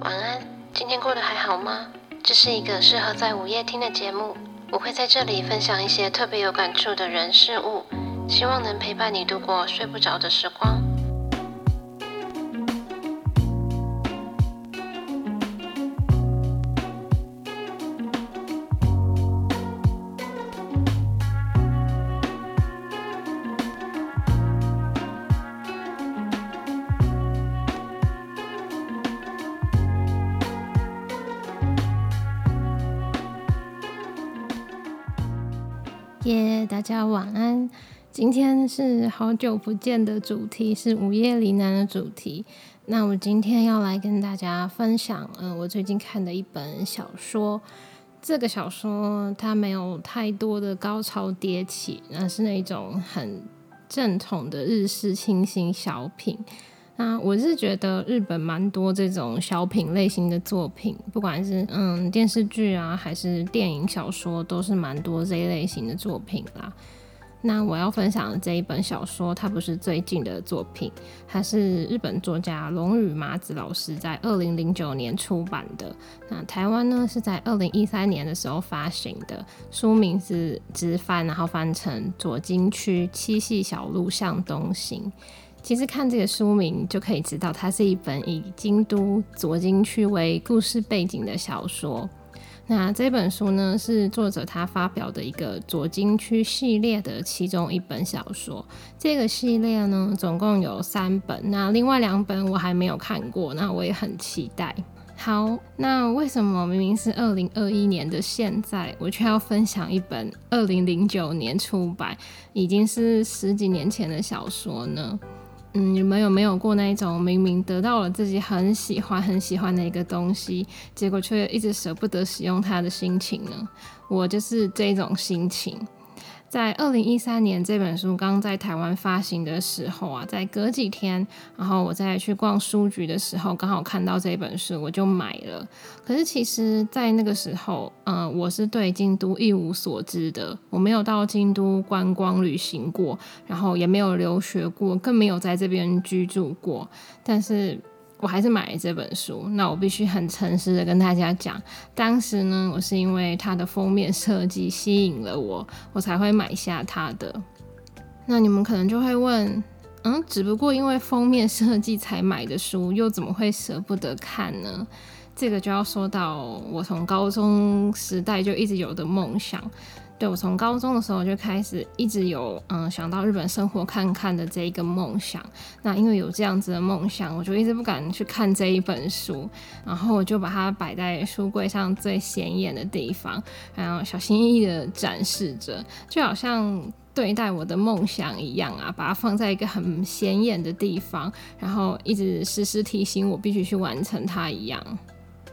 晚安，今天过得还好吗？这是一个适合在午夜听的节目，我会在这里分享一些特别有感触的人事物，希望能陪伴你度过睡不着的时光。耶，大家晚安。今天是好久不见的主题，是午夜里男的主题。那我今天要来跟大家分享，嗯，我最近看的一本小说。这个小说它没有太多的高潮迭起，那是那种很正统的日式清新小品。那我是觉得日本蛮多这种小品类型的作品，不管是嗯电视剧啊，还是电影小说，都是蛮多这一类型的作品啦。那我要分享的这一本小说，它不是最近的作品，它是日本作家龙宇麻子老师在二零零九年出版的。那台湾呢是在二零一三年的时候发行的，书名是直翻，然后翻成左京区七系小路向东行。其实看这个书名就可以知道，它是一本以京都左京区为故事背景的小说。那这本书呢，是作者他发表的一个左京区系列的其中一本小说。这个系列呢，总共有三本。那另外两本我还没有看过，那我也很期待。好，那为什么明明是二零二一年的现在，我却要分享一本二零零九年出版，已经是十几年前的小说呢？嗯，你们有没有过那一种明明得到了自己很喜欢、很喜欢的一个东西，结果却一直舍不得使用它的心情呢？我就是这种心情。在二零一三年这本书刚在台湾发行的时候啊，在隔几天，然后我再去逛书局的时候，刚好看到这本书，我就买了。可是其实，在那个时候，嗯，我是对京都一无所知的，我没有到京都观光旅行过，然后也没有留学过，更没有在这边居住过，但是。我还是买了这本书，那我必须很诚实的跟大家讲，当时呢，我是因为它的封面设计吸引了我，我才会买下它的。那你们可能就会问，嗯，只不过因为封面设计才买的书，又怎么会舍不得看呢？这个就要说到我从高中时代就一直有的梦想。对我从高中的时候就开始一直有嗯想到日本生活看看的这一个梦想，那因为有这样子的梦想，我就一直不敢去看这一本书，然后我就把它摆在书柜上最显眼的地方，然后小心翼翼的展示着，就好像对待我的梦想一样啊，把它放在一个很显眼的地方，然后一直时时提醒我必须去完成它一样。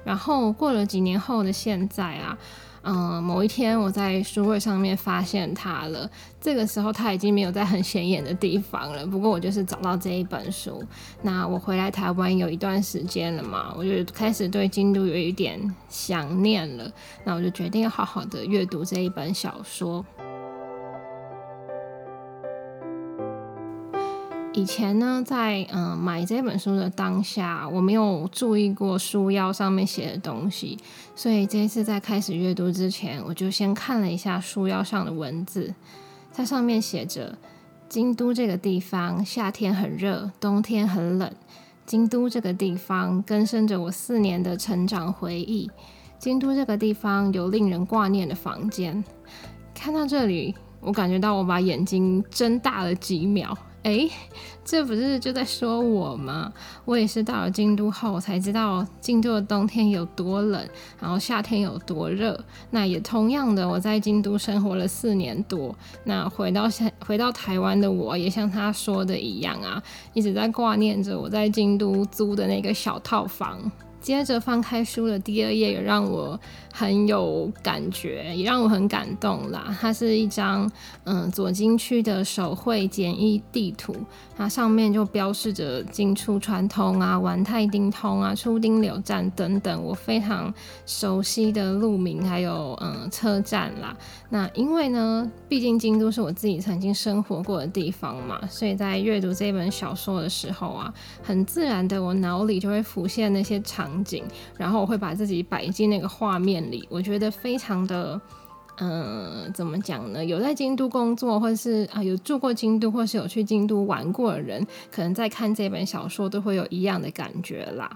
然后过了几年后的现在啊。嗯，某一天我在书柜上面发现它了。这个时候它已经没有在很显眼的地方了。不过我就是找到这一本书。那我回来台湾有一段时间了嘛，我就开始对京都有一点想念了。那我就决定要好好的阅读这一本小说。以前呢，在嗯买这本书的当下，我没有注意过书腰上面写的东西，所以这一次在开始阅读之前，我就先看了一下书腰上的文字，在上面写着：京都这个地方夏天很热，冬天很冷。京都这个地方根深着我四年的成长回忆。京都这个地方有令人挂念的房间。看到这里，我感觉到我把眼睛睁大了几秒。哎，这不是就在说我吗？我也是到了京都后才知道京都的冬天有多冷，然后夏天有多热。那也同样的，我在京都生活了四年多，那回到现回到台湾的我，也像他说的一样啊，一直在挂念着我在京都租的那个小套房。接着翻开书的第二页，也让我很有感觉，也让我很感动啦。它是一张嗯左京区的手绘简易地图，它上面就标示着进出川通啊、丸太町通啊、出町柳站等等我非常熟悉的路名，还有嗯车站啦。那因为呢，毕竟京都是我自己曾经生活过的地方嘛，所以在阅读这本小说的时候啊，很自然的我脑里就会浮现那些场。场景，然后我会把自己摆进那个画面里，我觉得非常的。嗯，怎么讲呢？有在京都工作，或是啊有住过京都，或是有去京都玩过的人，可能在看这本小说都会有一样的感觉啦。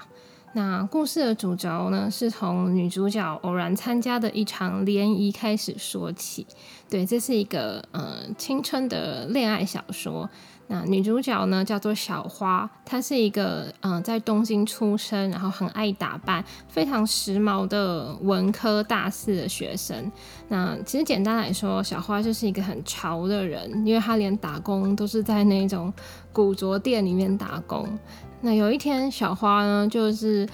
那故事的主轴呢，是从女主角偶然参加的一场联谊开始说起。对，这是一个呃青春的恋爱小说。那女主角呢叫做小花，她是一个嗯在东京出生，然后很爱打扮，非常时髦的文科大四的学生。那其实简单来说，小花就是一个很潮的人，因为她连打工都是在那种古着店里面打工。那有一天，小花呢就是。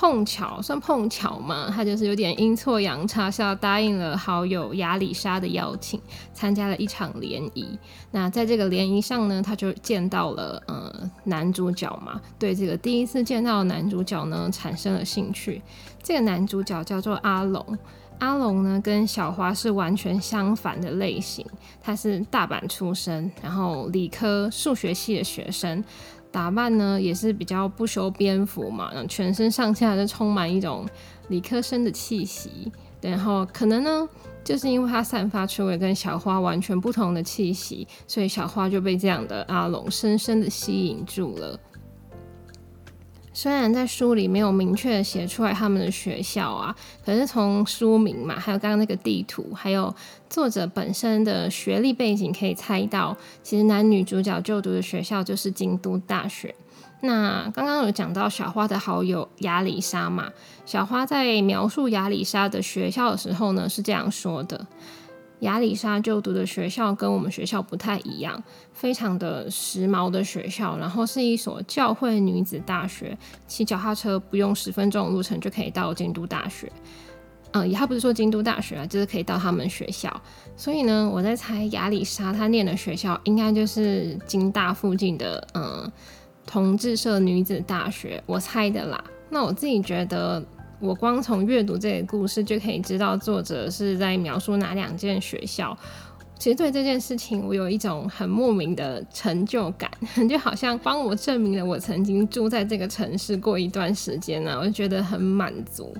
碰巧算碰巧嘛，他就是有点阴错阳差，下答应了好友亚里莎的邀请，参加了一场联谊。那在这个联谊上呢，他就见到了呃男主角嘛，对这个第一次见到男主角呢产生了兴趣。这个男主角叫做阿龙，阿龙呢跟小花是完全相反的类型，他是大阪出身，然后理科数学系的学生。打扮呢也是比较不修边幅嘛，然后全身上下就充满一种理科生的气息。然后可能呢，就是因为他散发出了跟小花完全不同的气息，所以小花就被这样的阿龙深深的吸引住了。虽然在书里没有明确写出来他们的学校啊，可是从书名嘛，还有刚刚那个地图，还有作者本身的学历背景，可以猜到，其实男女主角就读的学校就是京都大学。那刚刚有讲到小花的好友亚里莎嘛，小花在描述亚里莎的学校的时候呢，是这样说的。亚里莎就读的学校跟我们学校不太一样，非常的时髦的学校，然后是一所教会女子大学，骑脚踏车不用十分钟的路程就可以到京都大学。嗯，也他不是说京都大学啊，就是可以到他们学校。所以呢，我在猜亚里莎她念的学校应该就是京大附近的嗯同志社女子大学，我猜的啦。那我自己觉得。我光从阅读这个故事就可以知道作者是在描述哪两间学校。其实对这件事情，我有一种很莫名的成就感，就好像帮我证明了我曾经住在这个城市过一段时间呢，我就觉得很满足。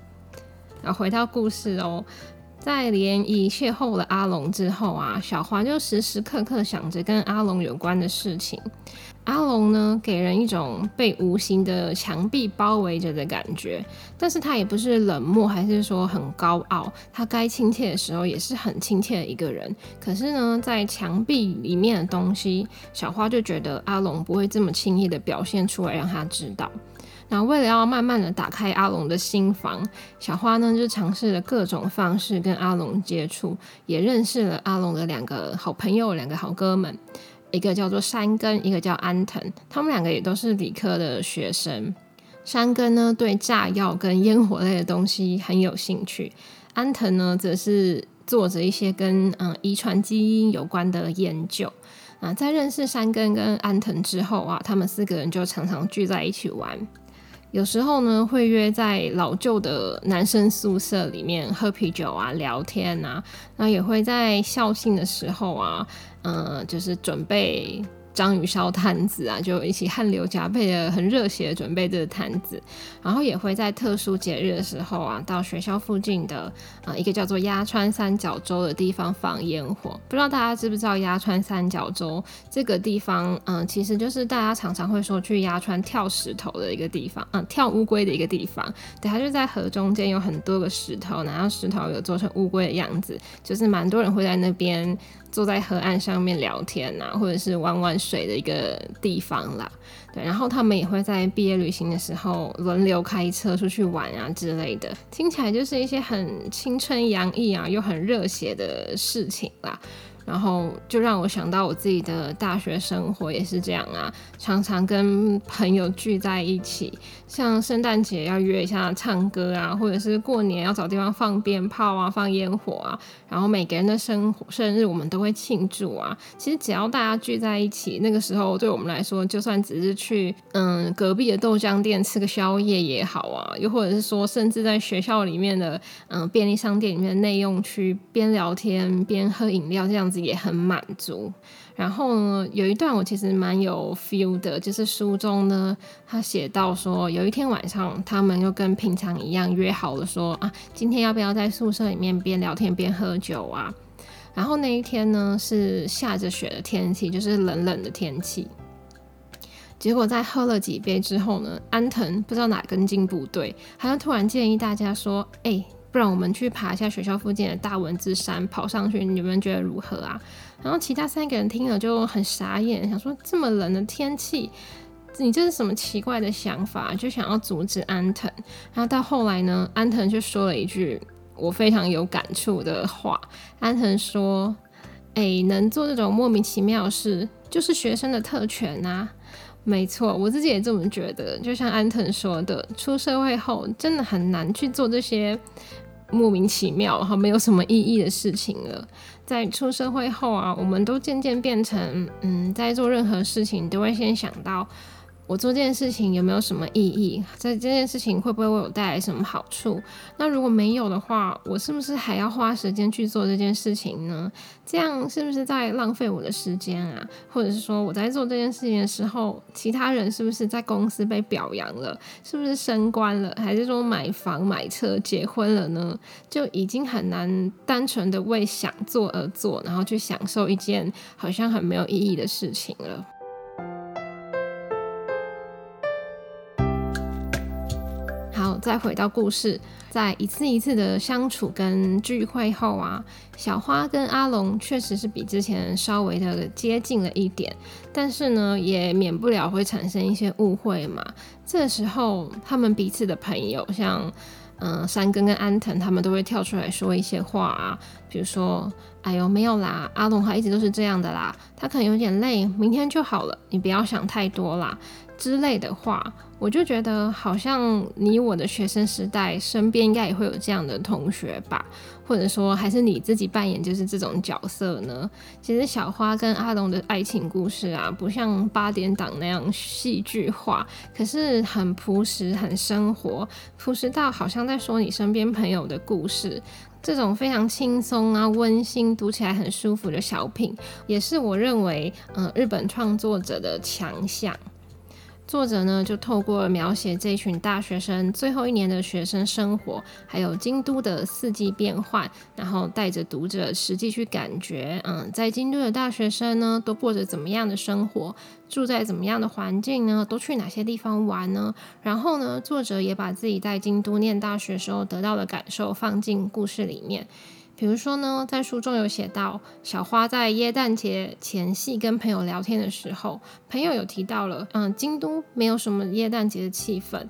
然后回到故事哦，在联谊邂逅了阿龙之后啊，小华就时时刻刻想着跟阿龙有关的事情。阿龙呢，给人一种被无形的墙壁包围着的感觉，但是他也不是冷漠，还是说很高傲。他该亲切的时候也是很亲切的一个人。可是呢，在墙壁里面的东西，小花就觉得阿龙不会这么轻易的表现出来，让他知道。那为了要慢慢的打开阿龙的心房，小花呢就尝试了各种方式跟阿龙接触，也认识了阿龙的两个好朋友，两个好哥们。一个叫做山根，一个叫安藤，他们两个也都是理科的学生。山根呢对炸药跟烟火类的东西很有兴趣，安藤呢则是做着一些跟嗯遗传基因有关的研究。啊，在认识山根跟安藤之后啊，他们四个人就常常聚在一起玩。有时候呢，会约在老旧的男生宿舍里面喝啤酒啊、聊天啊，那也会在校庆的时候啊，嗯，就是准备。章鱼烧摊子啊，就一起汗流浃背的，很热血的准备这个摊子，然后也会在特殊节日的时候啊，到学校附近的啊一个叫做鸭川三角洲的地方放烟火。不知道大家知不知道鸭川三角洲这个地方？嗯，其实就是大家常常会说去鸭川跳石头的一个地方，嗯，跳乌龟的一个地方。对，它就在河中间有很多个石头，然后石头有做成乌龟的样子，就是蛮多人会在那边。坐在河岸上面聊天啊，或者是玩玩水的一个地方啦。对，然后他们也会在毕业旅行的时候轮流开车出去玩啊之类的，听起来就是一些很青春洋溢啊又很热血的事情啦。然后就让我想到我自己的大学生活也是这样啊，常常跟朋友聚在一起，像圣诞节要约一下唱歌啊，或者是过年要找地方放鞭炮啊、放烟火啊，然后每个人的生生日我们都会庆祝啊。其实只要大家聚在一起，那个时候对我们来说，就算只是去嗯隔壁的豆浆店吃个宵夜也好啊，又或者是说甚至在学校里面的嗯便利商店里面的内用区边聊天边喝饮料这样子。也很满足。然后呢，有一段我其实蛮有 feel 的，就是书中呢，他写到说，有一天晚上，他们又跟平常一样约好了，说啊，今天要不要在宿舍里面边聊天边喝酒啊？然后那一天呢，是下着雪的天气，就是冷冷的天气。结果在喝了几杯之后呢，安藤不知道哪根筋不对，他就突然建议大家说：“哎，不然我们去爬一下学校附近的大文字山，跑上去，你们觉得如何啊？”然后其他三个人听了就很傻眼，想说这么冷的天气，你这是什么奇怪的想法？就想要阻止安藤。然后到后来呢，安藤就说了一句我非常有感触的话。安藤说：“哎，能做这种莫名其妙的事，就是学生的特权啊。”没错，我自己也这么觉得。就像安藤说的，出社会后真的很难去做这些莫名其妙、然后没有什么意义的事情了。在出社会后啊，我们都渐渐变成，嗯，在做任何事情都会先想到。我做这件事情有没有什么意义？在这件事情会不会为我带来什么好处？那如果没有的话，我是不是还要花时间去做这件事情呢？这样是不是在浪费我的时间啊？或者是说我在做这件事情的时候，其他人是不是在公司被表扬了？是不是升官了？还是说买房、买车、结婚了呢？就已经很难单纯的为想做而做，然后去享受一件好像很没有意义的事情了。再回到故事，在一次一次的相处跟聚会后啊，小花跟阿龙确实是比之前稍微的接近了一点，但是呢，也免不了会产生一些误会嘛。这时候，他们彼此的朋友，像嗯山根跟安藤，他们都会跳出来说一些话啊，比如说：“哎呦，没有啦，阿龙他一直都是这样的啦，他可能有点累，明天就好了，你不要想太多啦。”之类的话，我就觉得好像你我的学生时代身边应该也会有这样的同学吧，或者说还是你自己扮演就是这种角色呢？其实小花跟阿龙的爱情故事啊，不像八点档那样戏剧化，可是很朴实、很生活，朴实到好像在说你身边朋友的故事。这种非常轻松啊、温馨、读起来很舒服的小品，也是我认为，嗯，日本创作者的强项。作者呢，就透过描写这群大学生最后一年的学生生活，还有京都的四季变换，然后带着读者实际去感觉，嗯，在京都的大学生呢，都过着怎么样的生活，住在怎么样的环境呢？都去哪些地方玩呢？然后呢，作者也把自己在京都念大学时候得到的感受放进故事里面。比如说呢，在书中有写到，小花在耶诞节前夕跟朋友聊天的时候，朋友有提到了，嗯，京都没有什么耶诞节的气氛。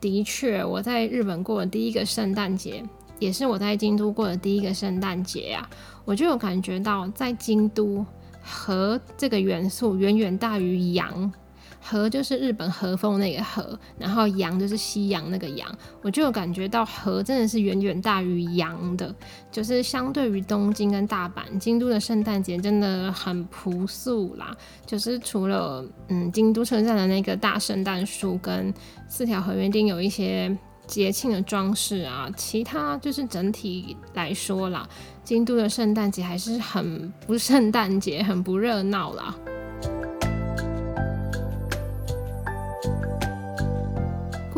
的确，我在日本过的第一个圣诞节，也是我在京都过的第一个圣诞节呀，我就有感觉到，在京都，和这个元素远远大于阳。和就是日本和风那个和，然后阳就是西洋那个阳，我就有感觉到和真的是远远大于阳的，就是相对于东京跟大阪，京都的圣诞节真的很朴素啦，就是除了嗯京都车站的那个大圣诞树跟四条河原町有一些节庆的装饰啊，其他就是整体来说啦，京都的圣诞节还是很不圣诞节，很不热闹啦。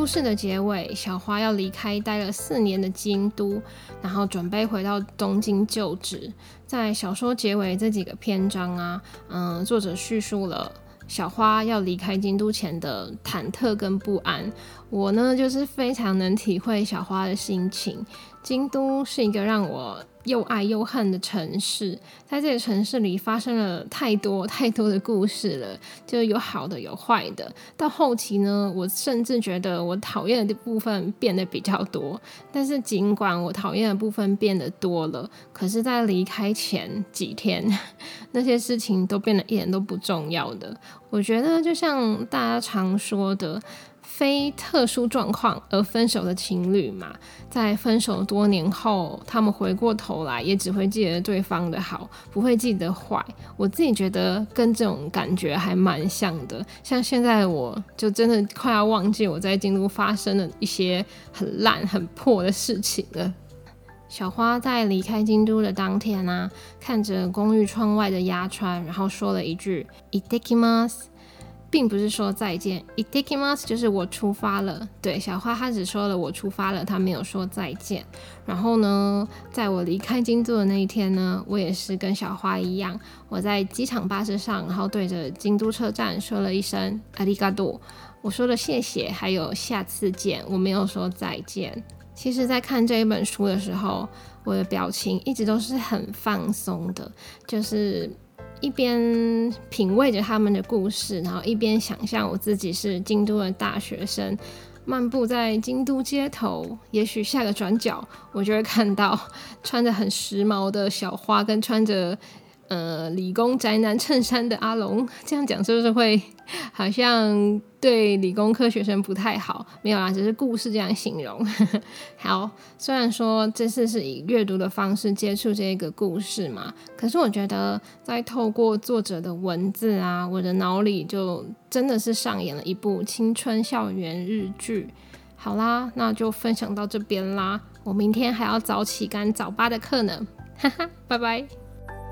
故事的结尾，小花要离开待了四年的京都，然后准备回到东京就职。在小说结尾这几个篇章啊，嗯，作者叙述了小花要离开京都前的忐忑跟不安。我呢，就是非常能体会小花的心情。京都是一个让我。又爱又恨的城市，在这个城市里发生了太多太多的故事了，就有好的有坏的。到后期呢，我甚至觉得我讨厌的部分变得比较多。但是尽管我讨厌的部分变得多了，可是，在离开前几天，那些事情都变得一点都不重要的。我觉得，就像大家常说的。非特殊状况而分手的情侣嘛，在分手多年后，他们回过头来也只会记得对方的好，不会记得坏。我自己觉得跟这种感觉还蛮像的。像现在，我就真的快要忘记我在京都发生的一些很烂、很破的事情了。小花在离开京都的当天啊，看着公寓窗外的鸭川，然后说了一句 “itakimas”，并不是说再见，“itakimas” 就是我出发了。对，小花她只说了我出发了，她没有说再见。然后呢，在我离开京都的那一天呢，我也是跟小花一样，我在机场巴士上，然后对着京都车站说了一声“阿里嘎多”，我说了谢谢，还有下次见，我没有说再见。其实，在看这一本书的时候，我的表情一直都是很放松的，就是一边品味着他们的故事，然后一边想象我自己是京都的大学生，漫步在京都街头。也许下个转角，我就会看到穿着很时髦的小花，跟穿着。呃，理工宅男衬衫的阿龙，这样讲是不是会好像对理工科学生不太好？没有啦，只是故事这样形容。好，虽然说这次是以阅读的方式接触这个故事嘛，可是我觉得在透过作者的文字啊，我的脑里就真的是上演了一部青春校园日剧。好啦，那就分享到这边啦，我明天还要早起赶早八的课呢，哈哈，拜拜。